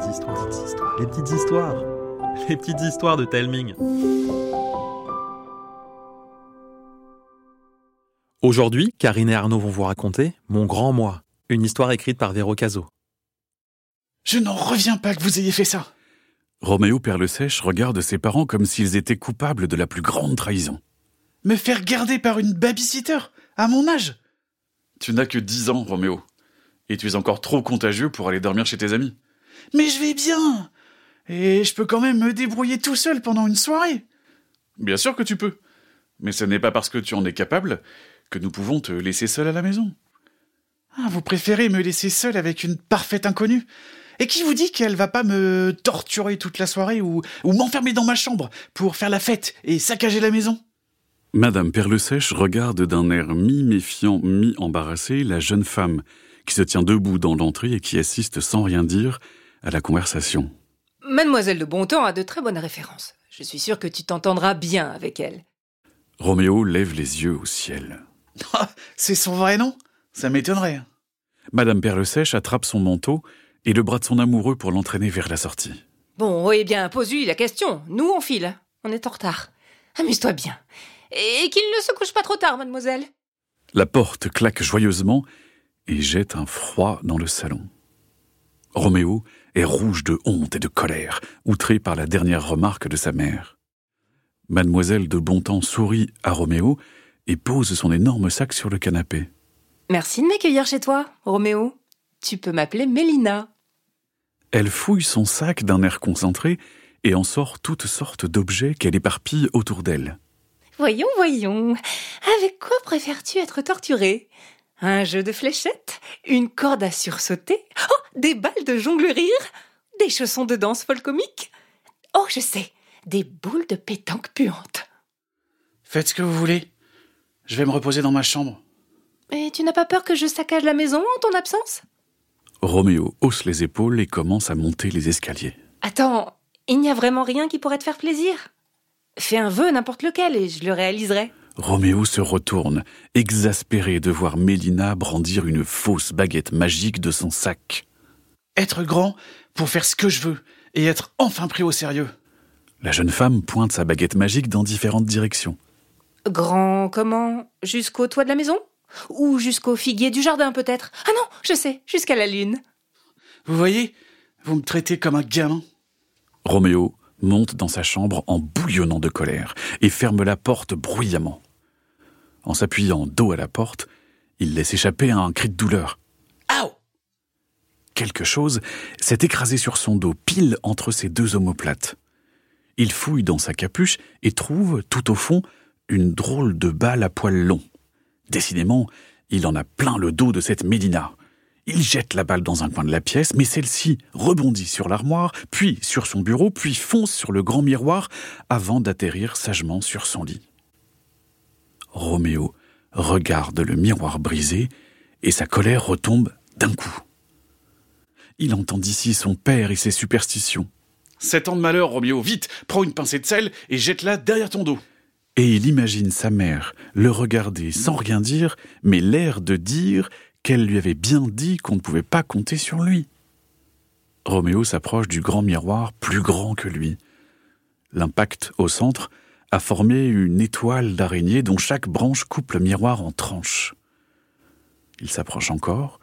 petites histoires, les petites histoires, les petites histoires de Telming. Aujourd'hui, Karine et Arnaud vont vous raconter Mon grand moi, une histoire écrite par Véro Caso. Je n'en reviens pas que vous ayez fait ça. Roméo Père le Sèche regarde ses parents comme s'ils étaient coupables de la plus grande trahison. Me faire garder par une babysitter à mon âge Tu n'as que dix ans, Roméo. Et tu es encore trop contagieux pour aller dormir chez tes amis. Mais je vais bien Et je peux quand même me débrouiller tout seul pendant une soirée. Bien sûr que tu peux. Mais ce n'est pas parce que tu en es capable que nous pouvons te laisser seul à la maison. Ah, vous préférez me laisser seul avec une parfaite inconnue Et qui vous dit qu'elle va pas me torturer toute la soirée ou, ou m'enfermer dans ma chambre pour faire la fête et saccager la maison? Madame Perle-Sèche regarde d'un air mi-méfiant, mi-embarrassé la jeune femme qui se tient debout dans l'entrée et qui assiste sans rien dire à la conversation. Mademoiselle de Bontemps a de très bonnes références. Je suis sûr que tu t'entendras bien avec elle. Roméo lève les yeux au ciel. Ah, C'est son vrai nom? Ça m'étonnerait. Madame Perle-Sèche attrape son manteau et le bras de son amoureux pour l'entraîner vers la sortie. Bon, eh bien, pose-lui la question. Nous, on file. On est en retard. Amuse-toi bien. Et qu'il ne se couche pas trop tard, mademoiselle. La porte claque joyeusement et jette un froid dans le salon. Roméo est rouge de honte et de colère, outré par la dernière remarque de sa mère. Mademoiselle de Bontemps sourit à Roméo et pose son énorme sac sur le canapé. Merci de m'accueillir chez toi, Roméo. Tu peux m'appeler Mélina. Elle fouille son sac d'un air concentré et en sort toutes sortes d'objets qu'elle éparpille autour d'elle. Voyons, voyons. Avec quoi préfères-tu être torturé Un jeu de fléchettes Une corde à sursauter Oh, des balles de jonglerie Des chaussons de danse folcomique Oh, je sais, des boules de pétanque puantes. Faites ce que vous voulez. Je vais me reposer dans ma chambre. Et tu n'as pas peur que je saccage la maison en ton absence? Roméo hausse les épaules et commence à monter les escaliers. Attends, il n'y a vraiment rien qui pourrait te faire plaisir? Fais un vœu, n'importe lequel, et je le réaliserai. Roméo se retourne, exaspéré de voir Mélina brandir une fausse baguette magique de son sac. Être grand pour faire ce que je veux et être enfin pris au sérieux. La jeune femme pointe sa baguette magique dans différentes directions. Grand comment? Jusqu'au toit de la maison? Ou jusqu'au figuier du jardin peut-être? Ah non, je sais, jusqu'à la lune. Vous voyez Vous me traitez comme un gamin. Roméo monte dans sa chambre en bouillonnant de colère et ferme la porte bruyamment. En s'appuyant dos à la porte, il laisse échapper un cri de douleur. Aouh Quelque chose s'est écrasé sur son dos, pile entre ses deux omoplates. Il fouille dans sa capuche et trouve, tout au fond, une drôle de balle à poils longs. Décidément, il en a plein le dos de cette Mélina. Il jette la balle dans un coin de la pièce, mais celle-ci rebondit sur l'armoire, puis sur son bureau, puis fonce sur le grand miroir, avant d'atterrir sagement sur son lit. Roméo regarde le miroir brisé, et sa colère retombe d'un coup. Il entend d'ici son père et ses superstitions. Sept ans de malheur, Roméo, vite, prends une pincée de sel et jette-la derrière ton dos. Et il imagine sa mère le regarder sans rien dire, mais l'air de dire qu'elle lui avait bien dit qu'on ne pouvait pas compter sur lui. Roméo s'approche du grand miroir plus grand que lui. L'impact au centre a formé une étoile d'araignée dont chaque branche coupe le miroir en tranches. Il s'approche encore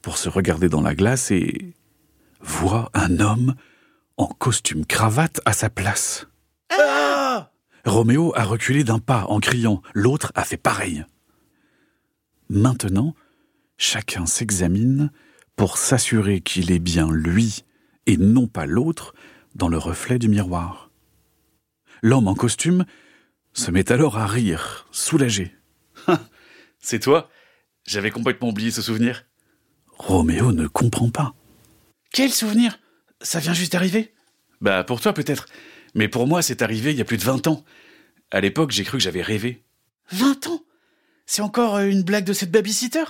pour se regarder dans la glace et voit un homme en costume cravate à sa place. Ah Roméo a reculé d'un pas en criant, l'autre a fait pareil. Maintenant, chacun s'examine pour s'assurer qu'il est bien lui et non pas l'autre dans le reflet du miroir. L'homme en costume se met alors à rire, soulagé. C'est toi? J'avais complètement oublié ce souvenir. Roméo ne comprend pas. Quel souvenir? Ça vient juste d'arriver? Bah pour toi peut-être. Mais pour moi c'est arrivé il y a plus de 20 ans. À l'époque j'ai cru que j'avais rêvé. 20 ans? C'est encore euh, une blague de cette babysitter?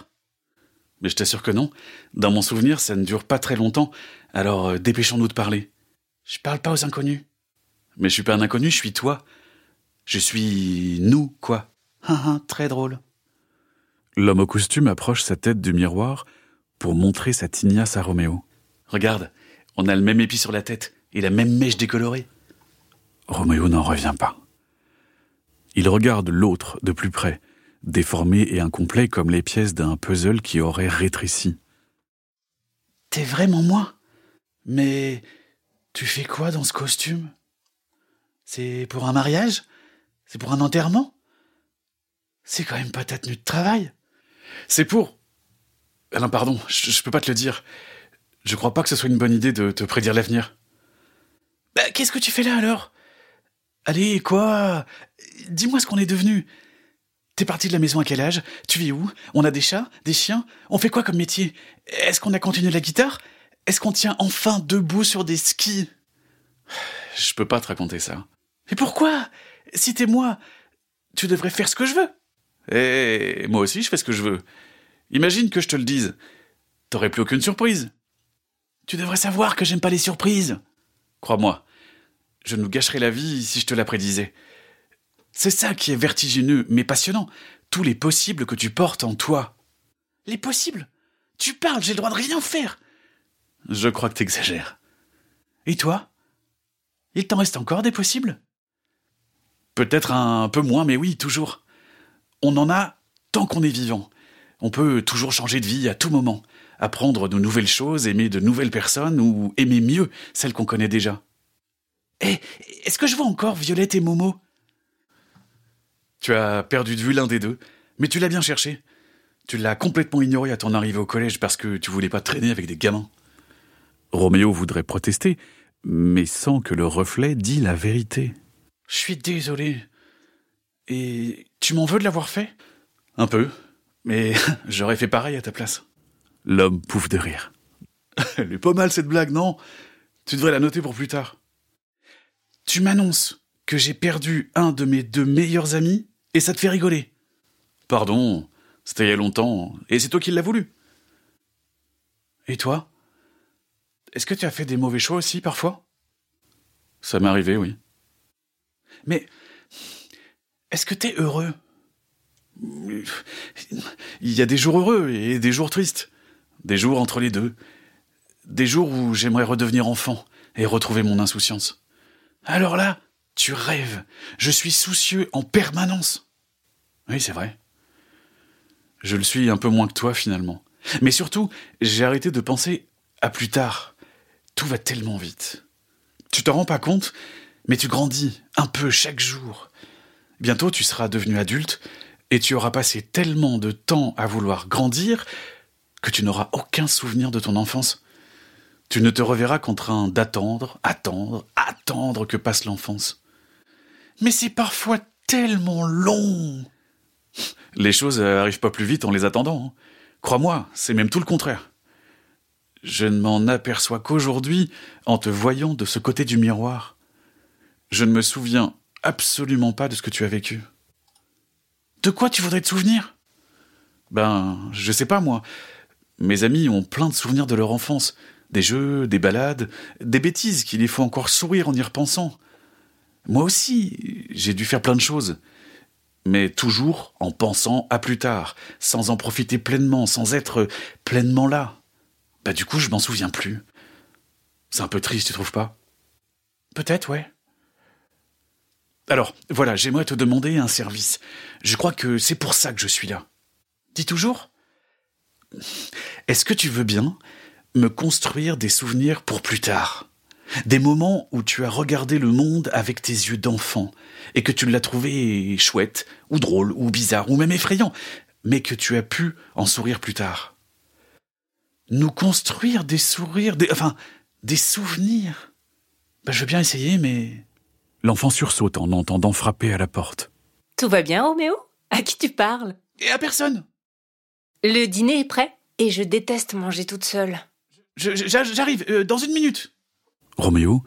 Mais je t'assure que non. Dans mon souvenir ça ne dure pas très longtemps. Alors euh, dépêchons-nous de parler. Je parle pas aux inconnus. Mais je suis pas un inconnu, je suis toi. Je suis nous, quoi. Ah, ah, très drôle. L'homme au costume approche sa tête du miroir pour montrer sa tignasse à Roméo. Regarde, On a le même épi sur la tête et la même mèche décolorée. Roméo n'en revient pas. Il regarde l'autre de plus près, déformé et incomplet comme les pièces d'un puzzle qui aurait rétréci. T'es vraiment moi? Mais tu fais quoi dans ce costume? C'est pour un mariage? C'est pour un enterrement? C'est quand même pas ta tenue de travail? C'est pour... Non, pardon, je, je, peux pas te le dire. Je crois pas que ce soit une bonne idée de te prédire l'avenir. Bah, qu'est-ce que tu fais là alors? Allez, quoi? Dis-moi ce qu'on est devenu. T'es parti de la maison à quel âge? Tu vis où? On a des chats? Des chiens? On fait quoi comme métier? Est-ce qu'on a continué la guitare? Est-ce qu'on tient enfin debout sur des skis? Je peux pas te raconter ça. Mais pourquoi? Si t'es moi, tu devrais faire ce que je veux. Eh, moi aussi je fais ce que je veux. Imagine que je te le dise. T'aurais plus aucune surprise. Tu devrais savoir que j'aime pas les surprises. Crois-moi, je nous gâcherais la vie si je te la prédisais. C'est ça qui est vertigineux, mais passionnant. Tous les possibles que tu portes en toi. Les possibles? Tu parles, j'ai le droit de rien faire. Je crois que t'exagères. Et toi? Il t'en reste encore des possibles? Peut-être un peu moins, mais oui, toujours. On en a tant qu'on est vivant. On peut toujours changer de vie à tout moment, apprendre de nouvelles choses, aimer de nouvelles personnes ou aimer mieux celles qu'on connaît déjà. Eh, est-ce que je vois encore Violette et Momo? Tu as perdu de vue l'un des deux, mais tu l'as bien cherché. Tu l'as complètement ignoré à ton arrivée au collège parce que tu voulais pas traîner avec des gamins. Roméo voudrait protester, mais sans que le reflet dit la vérité. Je suis désolé. Et tu m'en veux de l'avoir fait? Un peu, mais j'aurais fait pareil à ta place. L'homme pouffe de rire. Elle est pas mal cette blague, non? Tu devrais la noter pour plus tard. Tu m'annonces que j'ai perdu un de mes deux meilleurs amis et ça te fait rigoler. Pardon, c'était il y a longtemps et c'est toi qui l'as voulu. Et toi? Est-ce que tu as fait des mauvais choix aussi parfois? Ça m'est arrivé, oui. Mais est-ce que t'es heureux? Il y a des jours heureux et des jours tristes. Des jours entre les deux. Des jours où j'aimerais redevenir enfant et retrouver mon insouciance. Alors là, tu rêves. Je suis soucieux en permanence. Oui, c'est vrai. Je le suis un peu moins que toi finalement. Mais surtout, j'ai arrêté de penser à plus tard. Tout va tellement vite. Tu t'en rends pas compte, mais tu grandis un peu chaque jour. Bientôt tu seras devenu adulte et tu auras passé tellement de temps à vouloir grandir que tu n'auras aucun souvenir de ton enfance. Tu ne te reverras qu'en train d'attendre, attendre, attendre que passe l'enfance. Mais c'est parfois tellement long. Les choses arrivent pas plus vite en les attendant. Hein. Crois-moi, c'est même tout le contraire. Je ne m'en aperçois qu'aujourd'hui en te voyant de ce côté du miroir. Je ne me souviens absolument pas de ce que tu as vécu. De quoi tu voudrais te souvenir? Ben, je sais pas moi. Mes amis ont plein de souvenirs de leur enfance, des jeux, des balades, des bêtises qui les font encore sourire en y repensant. Moi aussi, j'ai dû faire plein de choses. Mais toujours en pensant à plus tard, sans en profiter pleinement, sans être pleinement là. Bah du coup, je m'en souviens plus. C'est un peu triste, tu trouves pas? Peut-être, ouais. Alors, voilà, j'aimerais te demander un service. Je crois que c'est pour ça que je suis là. Dis toujours Est-ce que tu veux bien me construire des souvenirs pour plus tard? Des moments où tu as regardé le monde avec tes yeux d'enfant et que tu l'as trouvé chouette, ou drôle, ou bizarre, ou même effrayant, mais que tu as pu en sourire plus tard. Nous construire des sourires, des, enfin, des souvenirs. Ben, je veux bien essayer, mais... L'enfant sursaute en entendant frapper à la porte. Tout va bien, Roméo À qui tu parles? Et à personne. Le dîner est prêt et je déteste manger toute seule. J'arrive, euh, dans une minute. Roméo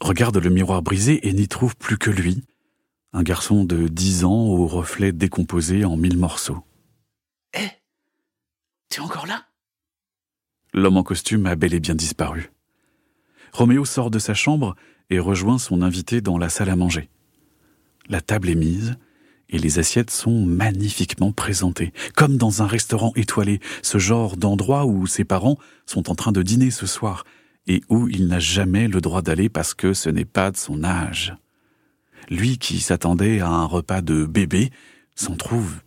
regarde le miroir brisé et n'y trouve plus que lui, un garçon de dix ans au reflet décomposé en mille morceaux. Hé eh, T'es encore là? L'homme en costume a bel et bien disparu. Roméo sort de sa chambre et rejoint son invité dans la salle à manger. La table est mise, et les assiettes sont magnifiquement présentées, comme dans un restaurant étoilé, ce genre d'endroit où ses parents sont en train de dîner ce soir, et où il n'a jamais le droit d'aller parce que ce n'est pas de son âge. Lui qui s'attendait à un repas de bébé s'en trouve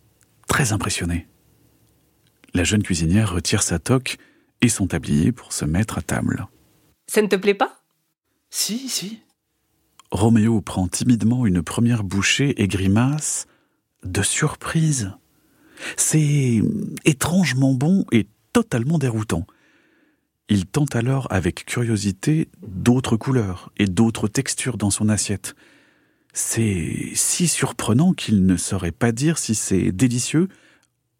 très impressionné. La jeune cuisinière retire sa toque et son tablier pour se mettre à table. Ça ne te plaît pas? Si, si. Roméo prend timidement une première bouchée et grimace de surprise. C'est étrangement bon et totalement déroutant. Il tente alors avec curiosité d'autres couleurs et d'autres textures dans son assiette. C'est si surprenant qu'il ne saurait pas dire si c'est délicieux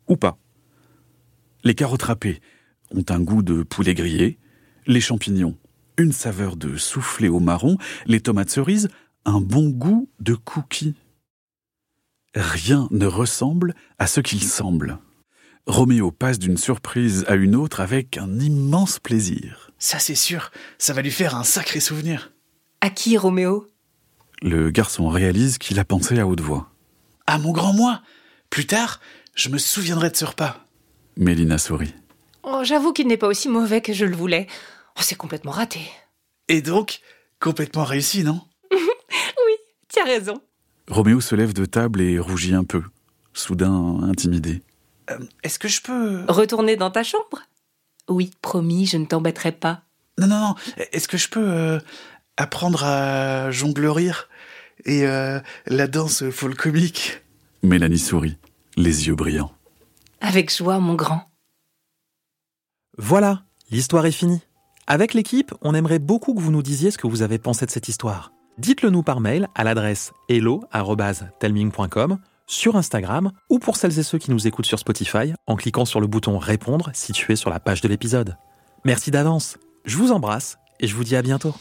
ou pas. Les carottes râpées ont un goût de poulet grillé, les champignons, une saveur de soufflé au marron, les tomates cerises, un bon goût de cookies. Rien ne ressemble à ce qu'il semble. Roméo passe d'une surprise à une autre avec un immense plaisir. Ça c'est sûr, ça va lui faire un sacré souvenir. À qui, Roméo? Le garçon réalise qu'il a pensé à haute voix. À mon grand moi Plus tard, je me souviendrai de ce repas. Mélina sourit. Oh, j'avoue qu'il n'est pas aussi mauvais que je le voulais. Oh, c'est complètement raté. Et donc, complètement réussi, non? Oui, tu as raison. Roméo se lève de table et rougit un peu, soudain intimidé. Euh, Est-ce que je peux... Retourner dans ta chambre? Oui, promis, je ne t'embêterai pas. Non, non, non. Est-ce que je peux euh, apprendre à jongleurir et euh, la danse folk comique Mélanie sourit, les yeux brillants. Avec joie, mon grand. Voilà, l'histoire est finie. Avec l'équipe, on aimerait beaucoup que vous nous disiez ce que vous avez pensé de cette histoire. Dites-le nous par mail à l'adresse hello@telming.com, sur Instagram ou pour celles et ceux qui nous écoutent sur Spotify en cliquant sur le bouton répondre situé sur la page de l'épisode. Merci d'avance. Je vous embrasse et je vous dis à bientôt.